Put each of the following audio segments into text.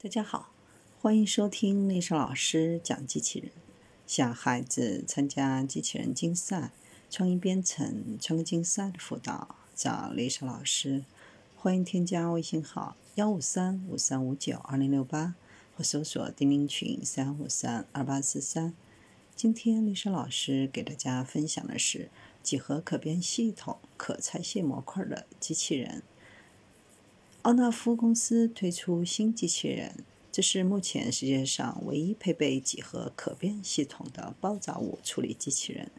大家好，欢迎收听丽莎老师讲机器人。想孩子参加机器人竞赛、创意编程、创客竞赛的辅导，找丽莎老师。欢迎添加微信号幺五三五三五九二零六八，或搜索钉钉群三五三二八四三。今天丽莎老师给大家分享的是几何可变系统可拆卸模块的机器人。奥纳夫公司推出新机器人，这是目前世界上唯一配备几何可变系统的爆炸物处理机器人。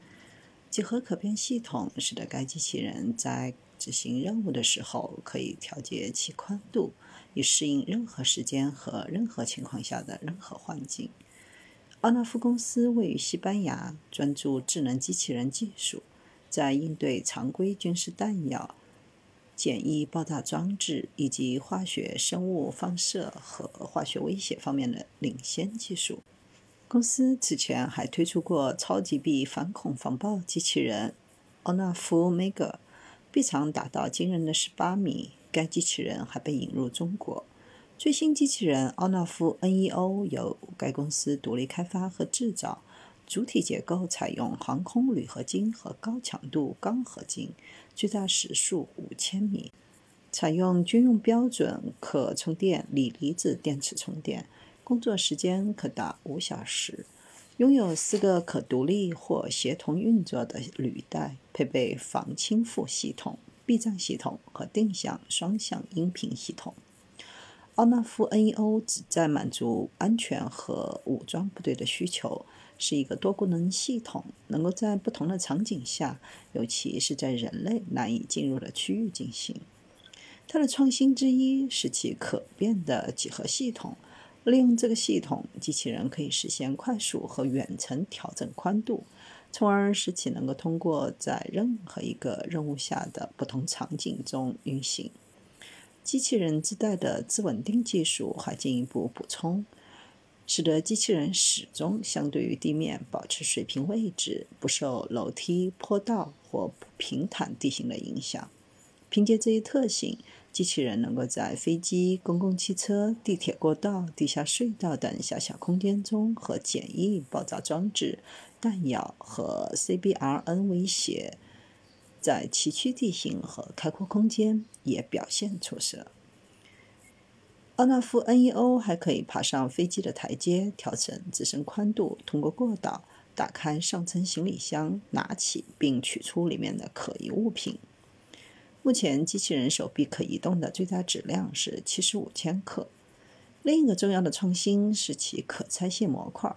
几何可变系统使得该机器人在执行任务的时候可以调节其宽度，以适应任何时间和任何情况下的任何环境。奥纳夫公司位于西班牙，专注智能机器人技术，在应对常规军事弹药。简易爆炸装置以及化学生物放射和化学威胁方面的领先技术。公司此前还推出过超级臂反恐防爆机器人奥纳夫 Mega，臂长达到惊人的十八米。该机器人还被引入中国。最新机器人奥纳夫 NEO 由该公司独立开发和制造。主体结构采用航空铝合金和高强度钢合金，最大时速五千米，采用军用标准可充电锂离子电池充电，工作时间可达五小时。拥有四个可独立或协同运作的履带，配备防倾覆系统、避障系统和定向双向音频系统。奥纳夫 NEO 旨在满足安全和武装部队的需求。是一个多功能系统，能够在不同的场景下，尤其是在人类难以进入的区域进行。它的创新之一是其可变的几何系统。利用这个系统，机器人可以实现快速和远程调整宽度，从而使其能够通过在任何一个任务下的不同场景中运行。机器人自带的自稳定技术还进一步补充。使得机器人始终相对于地面保持水平位置，不受楼梯、坡道或平坦地形的影响。凭借这一特性，机器人能够在飞机、公共汽车、地铁过道、地下隧道等狭小空间中和简易爆炸装置、弹药和 CBRN 威胁，在崎岖地形和开阔空间也表现出色。奥纳夫 NEO 还可以爬上飞机的台阶，调整自身宽度，通过过道打开上层行李箱，拿起并取出里面的可疑物品。目前，机器人手臂可移动的最大质量是七十五千克。另一个重要的创新是其可拆卸模块。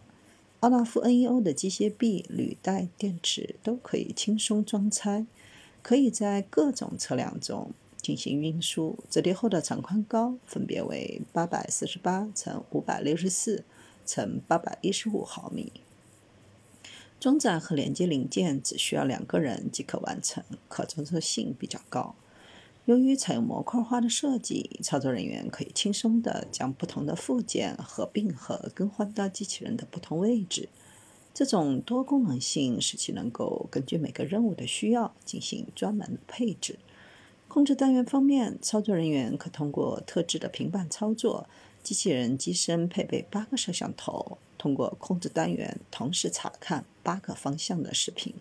奥纳夫 NEO 的机械臂、履带、电池都可以轻松装拆，可以在各种车辆中。进行运输，折叠后的长宽高分别为八百四十八乘五百六十四乘八百一十五毫米。装载和连接零件只需要两个人即可完成，可装载性比较高。由于采用模块化的设计，操作人员可以轻松地将不同的附件合并和更换到机器人的不同位置。这种多功能性使其能够根据每个任务的需要进行专门的配置。控制单元方面，操作人员可通过特制的平板操作。机器人机身配备八个摄像头，通过控制单元同时查看八个方向的视频。